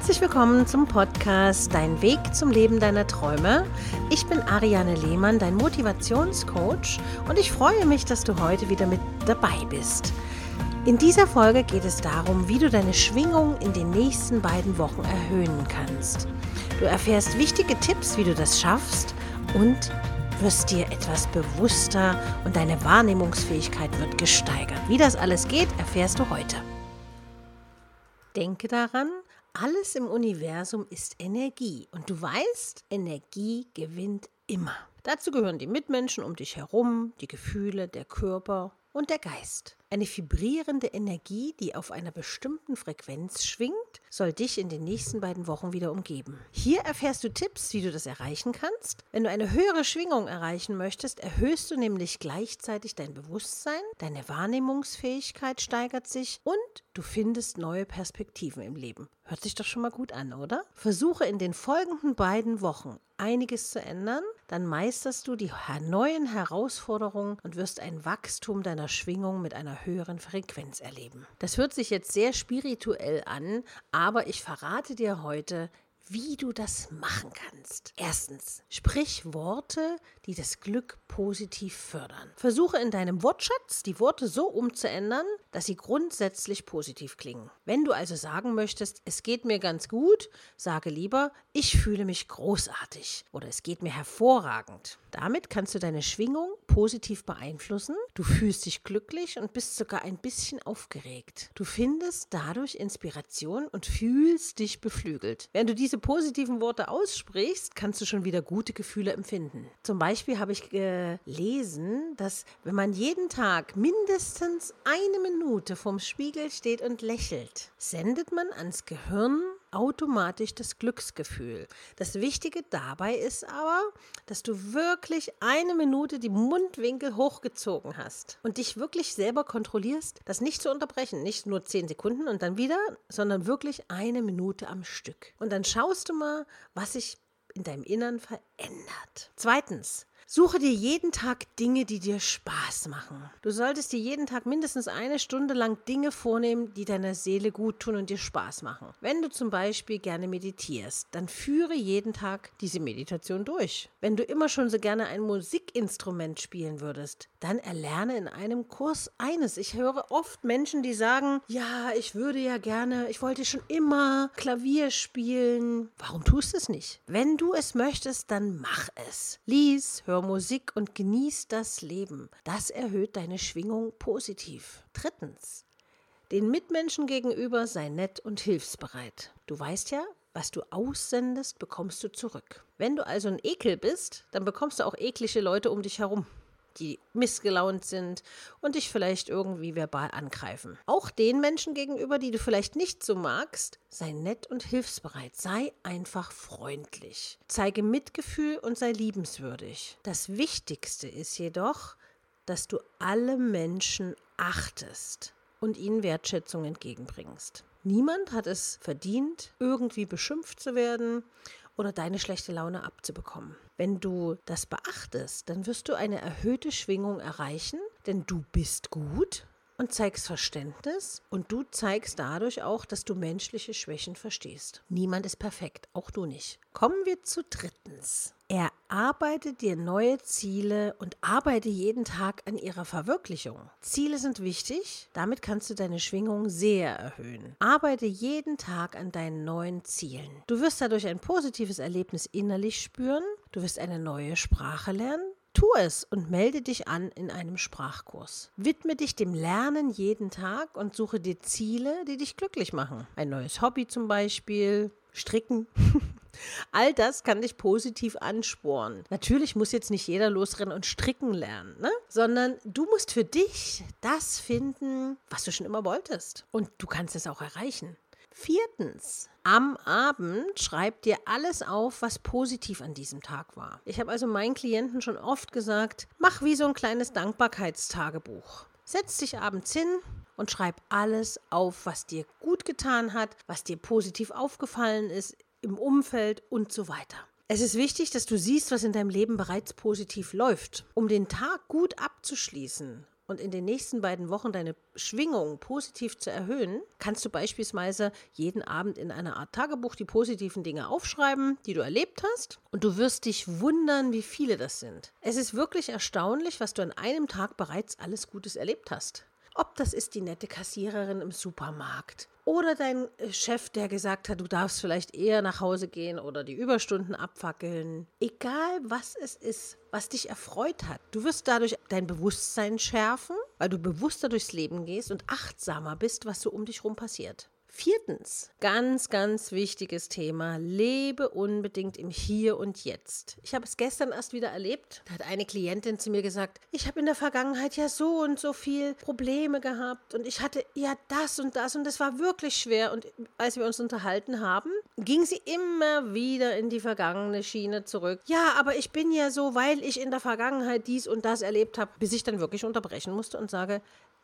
Herzlich willkommen zum Podcast Dein Weg zum Leben deiner Träume. Ich bin Ariane Lehmann, dein Motivationscoach und ich freue mich, dass du heute wieder mit dabei bist. In dieser Folge geht es darum, wie du deine Schwingung in den nächsten beiden Wochen erhöhen kannst. Du erfährst wichtige Tipps, wie du das schaffst und wirst dir etwas bewusster und deine Wahrnehmungsfähigkeit wird gesteigert. Wie das alles geht, erfährst du heute. Denke daran, alles im Universum ist Energie und du weißt, Energie gewinnt immer. Dazu gehören die Mitmenschen um dich herum, die Gefühle, der Körper und der Geist. Eine vibrierende Energie, die auf einer bestimmten Frequenz schwingt, soll dich in den nächsten beiden Wochen wieder umgeben. Hier erfährst du Tipps, wie du das erreichen kannst. Wenn du eine höhere Schwingung erreichen möchtest, erhöhst du nämlich gleichzeitig dein Bewusstsein, deine Wahrnehmungsfähigkeit steigert sich und du findest neue Perspektiven im Leben. Hört sich doch schon mal gut an, oder? Versuche in den folgenden beiden Wochen einiges zu ändern, dann meisterst du die neuen Herausforderungen und wirst ein Wachstum deiner Schwingung mit einer höheren Frequenz erleben. Das hört sich jetzt sehr spirituell an, aber ich verrate dir heute, wie du das machen kannst. Erstens, sprich Worte, die das Glück positiv fördern. Versuche in deinem Wortschatz die Worte so umzuändern, dass sie grundsätzlich positiv klingen. Wenn du also sagen möchtest, es geht mir ganz gut, sage lieber, ich fühle mich großartig oder es geht mir hervorragend. Damit kannst du deine Schwingung positiv beeinflussen. Du fühlst dich glücklich und bist sogar ein bisschen aufgeregt. Du findest dadurch Inspiration und fühlst dich beflügelt. Wenn du diese positiven Worte aussprichst, kannst du schon wieder gute Gefühle empfinden. Zum Beispiel habe ich gelesen, dass wenn man jeden Tag mindestens eine Minute vorm Spiegel steht und lächelt, sendet man ans Gehirn automatisch das Glücksgefühl. Das Wichtige dabei ist aber, dass du wirklich eine Minute die Mundwinkel hochgezogen hast und dich wirklich selber kontrollierst, das nicht zu unterbrechen. Nicht nur zehn Sekunden und dann wieder, sondern wirklich eine Minute am Stück. Und dann schaust du mal, was sich in deinem Innern verändert. Zweitens, Suche dir jeden Tag Dinge, die dir Spaß machen. Du solltest dir jeden Tag mindestens eine Stunde lang Dinge vornehmen, die deiner Seele gut tun und dir Spaß machen. Wenn du zum Beispiel gerne meditierst, dann führe jeden Tag diese Meditation durch. Wenn du immer schon so gerne ein Musikinstrument spielen würdest, dann erlerne in einem Kurs eines. Ich höre oft Menschen, die sagen, ja, ich würde ja gerne, ich wollte schon immer Klavier spielen. Warum tust du es nicht? Wenn du es möchtest, dann mach es. Lies, hör Musik und genieß das Leben. Das erhöht deine Schwingung positiv. Drittens. Den Mitmenschen gegenüber sei nett und hilfsbereit. Du weißt ja, was du aussendest, bekommst du zurück. Wenn du also ein Ekel bist, dann bekommst du auch eklige Leute um dich herum die missgelaunt sind und dich vielleicht irgendwie verbal angreifen. Auch den Menschen gegenüber, die du vielleicht nicht so magst, sei nett und hilfsbereit, sei einfach freundlich. Zeige Mitgefühl und sei liebenswürdig. Das Wichtigste ist jedoch, dass du alle Menschen achtest und ihnen Wertschätzung entgegenbringst. Niemand hat es verdient, irgendwie beschimpft zu werden oder deine schlechte Laune abzubekommen. Wenn du das beachtest, dann wirst du eine erhöhte Schwingung erreichen, denn du bist gut und zeigst Verständnis und du zeigst dadurch auch, dass du menschliche Schwächen verstehst. Niemand ist perfekt, auch du nicht. Kommen wir zu drittens. Erarbeite dir neue Ziele und arbeite jeden Tag an ihrer Verwirklichung. Ziele sind wichtig, damit kannst du deine Schwingung sehr erhöhen. Arbeite jeden Tag an deinen neuen Zielen. Du wirst dadurch ein positives Erlebnis innerlich spüren, du wirst eine neue Sprache lernen, Tu es und melde dich an in einem Sprachkurs. Widme dich dem Lernen jeden Tag und suche dir Ziele, die dich glücklich machen. Ein neues Hobby zum Beispiel, Stricken. All das kann dich positiv anspornen. Natürlich muss jetzt nicht jeder losrennen und stricken lernen, ne? sondern du musst für dich das finden, was du schon immer wolltest. Und du kannst es auch erreichen. Viertens, am Abend schreib dir alles auf, was positiv an diesem Tag war. Ich habe also meinen Klienten schon oft gesagt, mach wie so ein kleines Dankbarkeitstagebuch. Setz dich abends hin und schreib alles auf, was dir gut getan hat, was dir positiv aufgefallen ist im Umfeld und so weiter. Es ist wichtig, dass du siehst, was in deinem Leben bereits positiv läuft. Um den Tag gut abzuschließen und in den nächsten beiden Wochen deine Schwingung positiv zu erhöhen, kannst du beispielsweise jeden Abend in einer Art Tagebuch die positiven Dinge aufschreiben, die du erlebt hast. Und du wirst dich wundern, wie viele das sind. Es ist wirklich erstaunlich, was du an einem Tag bereits alles Gutes erlebt hast. Ob das ist die nette Kassiererin im Supermarkt oder dein äh, Chef, der gesagt hat, du darfst vielleicht eher nach Hause gehen oder die Überstunden abfackeln. Egal was es ist, was dich erfreut hat. Du wirst dadurch dein Bewusstsein schärfen, weil du bewusster durchs Leben gehst und achtsamer bist, was so um dich herum passiert. Viertens, ganz, ganz wichtiges Thema, lebe unbedingt im Hier und Jetzt. Ich habe es gestern erst wieder erlebt. Da hat eine Klientin zu mir gesagt, ich habe in der Vergangenheit ja so und so viel Probleme gehabt und ich hatte ja das und das und das war wirklich schwer. Und als wir uns unterhalten haben, ging sie immer wieder in die vergangene Schiene zurück. Ja, aber ich bin ja so, weil ich in der Vergangenheit dies und das erlebt habe, bis ich dann wirklich unterbrechen musste und sage,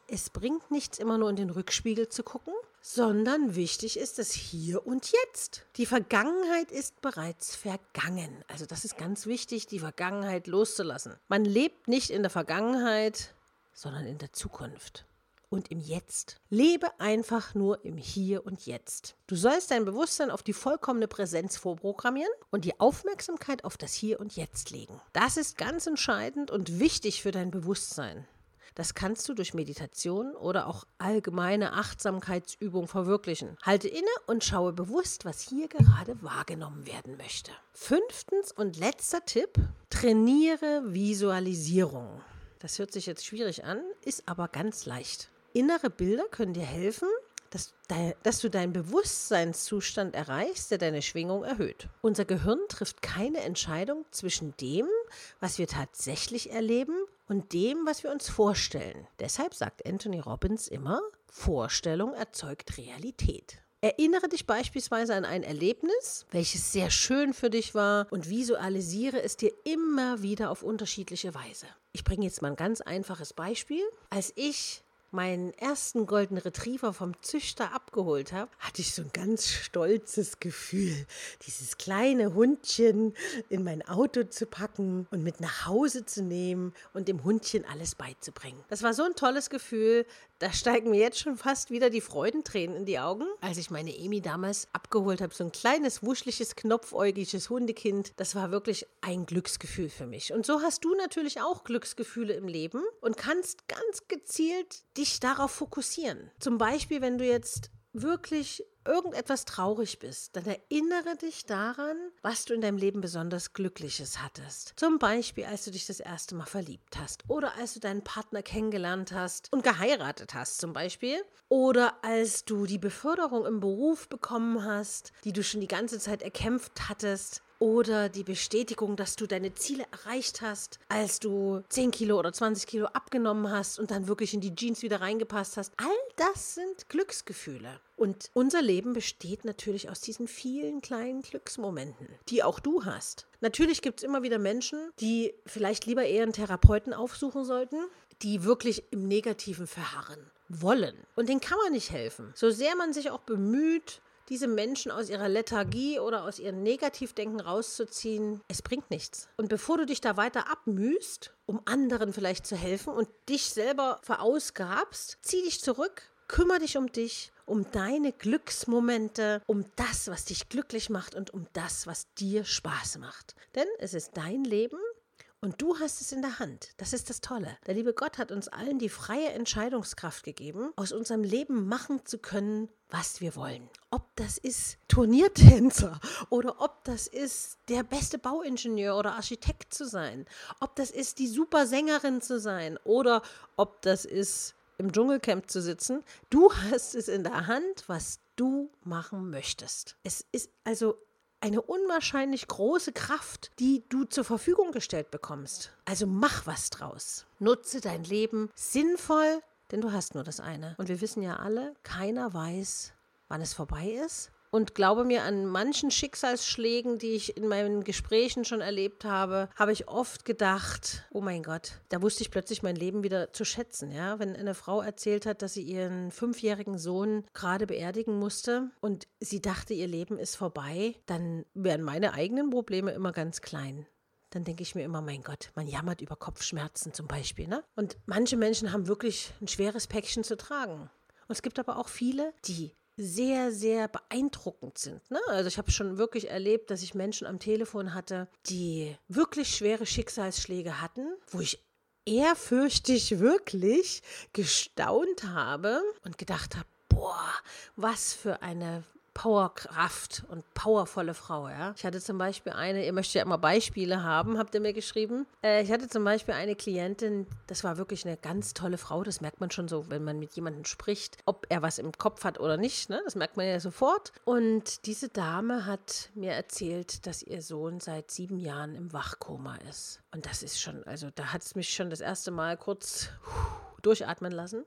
es bringt nichts, immer nur in den Rückspiegel zu gucken, sondern wichtig ist das Hier und Jetzt. Die Vergangenheit ist bereits vergangen. Also das ist ganz wichtig, die Vergangenheit loszulassen. Man lebt nicht in der Vergangenheit, sondern in der Zukunft und im Jetzt. Lebe einfach nur im Hier und Jetzt. Du sollst dein Bewusstsein auf die vollkommene Präsenz vorprogrammieren und die Aufmerksamkeit auf das Hier und Jetzt legen. Das ist ganz entscheidend und wichtig für dein Bewusstsein. Das kannst du durch Meditation oder auch allgemeine Achtsamkeitsübung verwirklichen. Halte inne und schaue bewusst, was hier gerade wahrgenommen werden möchte. Fünftens und letzter Tipp, trainiere Visualisierung. Das hört sich jetzt schwierig an, ist aber ganz leicht. Innere Bilder können dir helfen, dass, dass, du deinen Bewusstseinszustand erreichst, der deine Schwingung erhöht. Unser Gehirn trifft keine Entscheidung zwischen dem, was wir tatsächlich erleben und dem, was wir uns vorstellen. Deshalb sagt Anthony Robbins immer, Vorstellung erzeugt Realität. Erinnere dich beispielsweise an ein Erlebnis, welches sehr schön für dich war und visualisiere es dir immer wieder auf unterschiedliche Weise. Ich bringe jetzt mal ein ganz einfaches Beispiel. Als ich meinen ersten Golden Retriever vom Züchter abgeholt habe, hatte ich so ein ganz stolzes Gefühl, dieses kleine Hundchen in mein Auto zu packen und mit nach Hause zu nehmen und dem Hundchen alles beizubringen. Das war so ein tolles Gefühl, da steigen mir jetzt schon fast wieder die Freudentränen in die Augen. Als ich meine Emi damals abgeholt habe, so ein kleines, wuschliches, knopfäugiges Hundekind, das war wirklich ein Glücksgefühl für mich. Und so hast du natürlich auch Glücksgefühle im Leben und kannst ganz gezielt dich darauf fokussieren. Zum Beispiel, wenn du jetzt wirklich irgendetwas traurig bist, dann erinnere dich daran, was du in deinem Leben besonders Glückliches hattest. Zum Beispiel, als du dich das erste Mal verliebt hast oder als du deinen Partner kennengelernt hast und geheiratet hast zum Beispiel oder als du die Beförderung im Beruf bekommen hast, die du schon die ganze Zeit erkämpft hattest oder die Bestätigung, dass du deine Ziele erreicht hast, als du 10 Kilo oder 20 Kilo abgenommen hast und dann wirklich in die Jeans wieder reingepasst hast. All das sind Glücksgefühle. Und unser Leben besteht natürlich aus diesen vielen kleinen Glücksmomenten, die auch du hast. Natürlich gibt es immer wieder Menschen, die vielleicht lieber eher einen Therapeuten aufsuchen sollten, die wirklich im Negativen verharren wollen. Und denen kann man nicht helfen. So sehr man sich auch bemüht, diese Menschen aus ihrer Lethargie oder aus ihrem Negativdenken rauszuziehen, es bringt nichts. Und bevor du dich da weiter abmühst, um anderen vielleicht zu helfen und dich selber verausgabst, zieh dich zurück, kümmere dich um dich, um deine Glücksmomente, um das, was dich glücklich macht und um das, was dir Spaß macht. Denn es ist dein Leben und du hast es in der Hand. Das ist das Tolle. Der liebe Gott hat uns allen die freie Entscheidungskraft gegeben, aus unserem Leben machen zu können, was wir wollen. Ob das ist Turniertänzer oder ob das ist der beste Bauingenieur oder Architekt zu sein, ob das ist die super Sängerin zu sein oder ob das ist im Dschungelcamp zu sitzen. Du hast es in der Hand, was du machen möchtest. Es ist also eine unwahrscheinlich große Kraft, die du zur Verfügung gestellt bekommst. Also mach was draus. Nutze dein Leben sinnvoll, denn du hast nur das eine. Und wir wissen ja alle, keiner weiß, wann es vorbei ist. Und glaube mir, an manchen Schicksalsschlägen, die ich in meinen Gesprächen schon erlebt habe, habe ich oft gedacht, oh mein Gott, da wusste ich plötzlich mein Leben wieder zu schätzen. Ja? Wenn eine Frau erzählt hat, dass sie ihren fünfjährigen Sohn gerade beerdigen musste und sie dachte, ihr Leben ist vorbei, dann wären meine eigenen Probleme immer ganz klein dann denke ich mir immer, mein Gott, man jammert über Kopfschmerzen zum Beispiel. Ne? Und manche Menschen haben wirklich ein schweres Päckchen zu tragen. Und es gibt aber auch viele, die sehr, sehr beeindruckend sind. Ne? Also ich habe schon wirklich erlebt, dass ich Menschen am Telefon hatte, die wirklich schwere Schicksalsschläge hatten, wo ich ehrfürchtig wirklich gestaunt habe und gedacht habe, boah, was für eine Powerkraft und powervolle Frau, ja. Ich hatte zum Beispiel eine, ihr möchtet ja immer Beispiele haben, habt ihr mir geschrieben. Äh, ich hatte zum Beispiel eine Klientin, das war wirklich eine ganz tolle Frau, das merkt man schon so, wenn man mit jemandem spricht, ob er was im Kopf hat oder nicht, ne? das merkt man ja sofort. Und diese Dame hat mir erzählt, dass ihr Sohn seit sieben Jahren im Wachkoma ist. Und das ist schon, also da hat es mich schon das erste Mal kurz durchatmen lassen.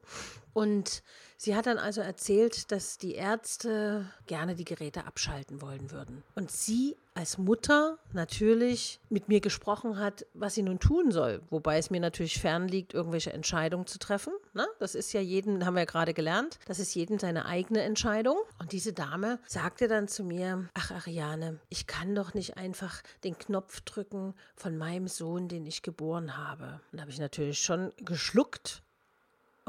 Und sie hat dann also erzählt, dass die Ärzte gerne die Geräte abschalten wollen würden. Und sie als Mutter natürlich mit mir gesprochen hat, was sie nun tun soll. Wobei es mir natürlich fern liegt, irgendwelche Entscheidungen zu treffen. Ne? Das ist ja jeden, haben wir ja gerade gelernt, das ist jedem seine eigene Entscheidung. Und diese Dame sagte dann zu mir, ach Ariane, ich kann doch nicht einfach den Knopf drücken von meinem Sohn, den ich geboren habe. Und da habe ich natürlich schon geschluckt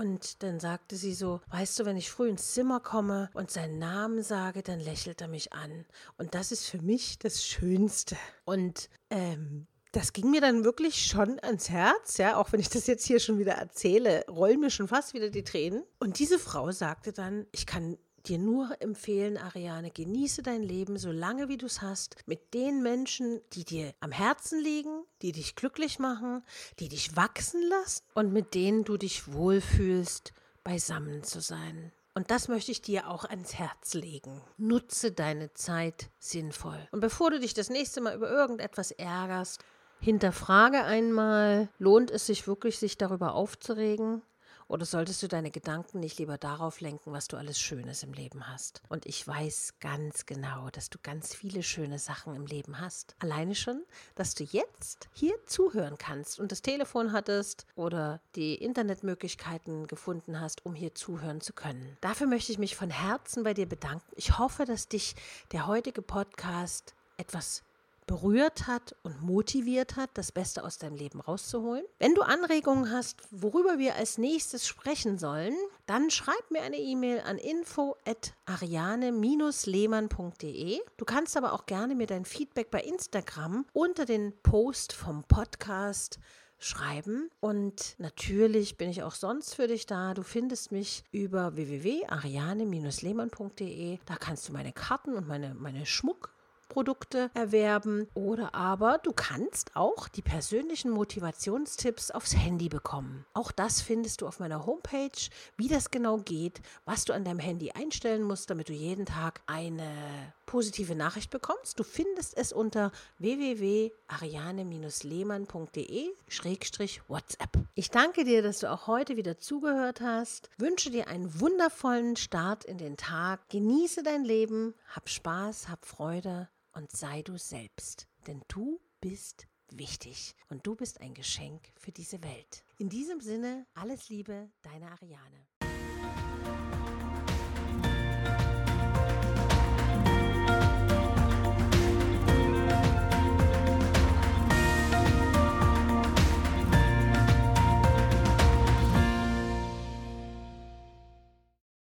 und dann sagte sie so, weißt du, wenn ich früh ins Zimmer komme und seinen Namen sage, dann lächelt er mich an. Und das ist für mich das Schönste. Und ähm, das ging mir dann wirklich schon ans Herz, ja, auch wenn ich das jetzt hier schon wieder erzähle, rollen mir schon fast wieder die Tränen. Und diese Frau sagte dann, ich kann dir nur empfehlen, Ariane, genieße dein Leben so lange wie du es hast, mit den Menschen, die dir am Herzen liegen, die dich glücklich machen, die dich wachsen lassen und mit denen du dich wohlfühlst, beisammen zu sein. Und das möchte ich dir auch ans Herz legen. Nutze deine Zeit sinnvoll. Und bevor du dich das nächste Mal über irgendetwas ärgerst, hinterfrage einmal, lohnt es sich wirklich, sich darüber aufzuregen? Oder solltest du deine Gedanken nicht lieber darauf lenken, was du alles Schönes im Leben hast? Und ich weiß ganz genau, dass du ganz viele schöne Sachen im Leben hast. Alleine schon, dass du jetzt hier zuhören kannst und das Telefon hattest oder die Internetmöglichkeiten gefunden hast, um hier zuhören zu können. Dafür möchte ich mich von Herzen bei dir bedanken. Ich hoffe, dass dich der heutige Podcast etwas berührt hat und motiviert hat, das Beste aus deinem Leben rauszuholen. Wenn du Anregungen hast, worüber wir als nächstes sprechen sollen, dann schreib mir eine E-Mail an info@ariane-lehmann.de. Du kannst aber auch gerne mir dein Feedback bei Instagram unter den Post vom Podcast schreiben. Und natürlich bin ich auch sonst für dich da. Du findest mich über www.ariane-lehmann.de. Da kannst du meine Karten und meine, meine Schmuck Produkte erwerben oder aber du kannst auch die persönlichen Motivationstipps aufs Handy bekommen. Auch das findest du auf meiner Homepage, wie das genau geht, was du an deinem Handy einstellen musst, damit du jeden Tag eine positive Nachricht bekommst. Du findest es unter www.ariane-lehmann.de-whatsapp. Ich danke dir, dass du auch heute wieder zugehört hast. Wünsche dir einen wundervollen Start in den Tag. Genieße dein Leben, hab Spaß, hab Freude und sei du selbst. Denn du bist wichtig und du bist ein Geschenk für diese Welt. In diesem Sinne, alles Liebe, deine Ariane.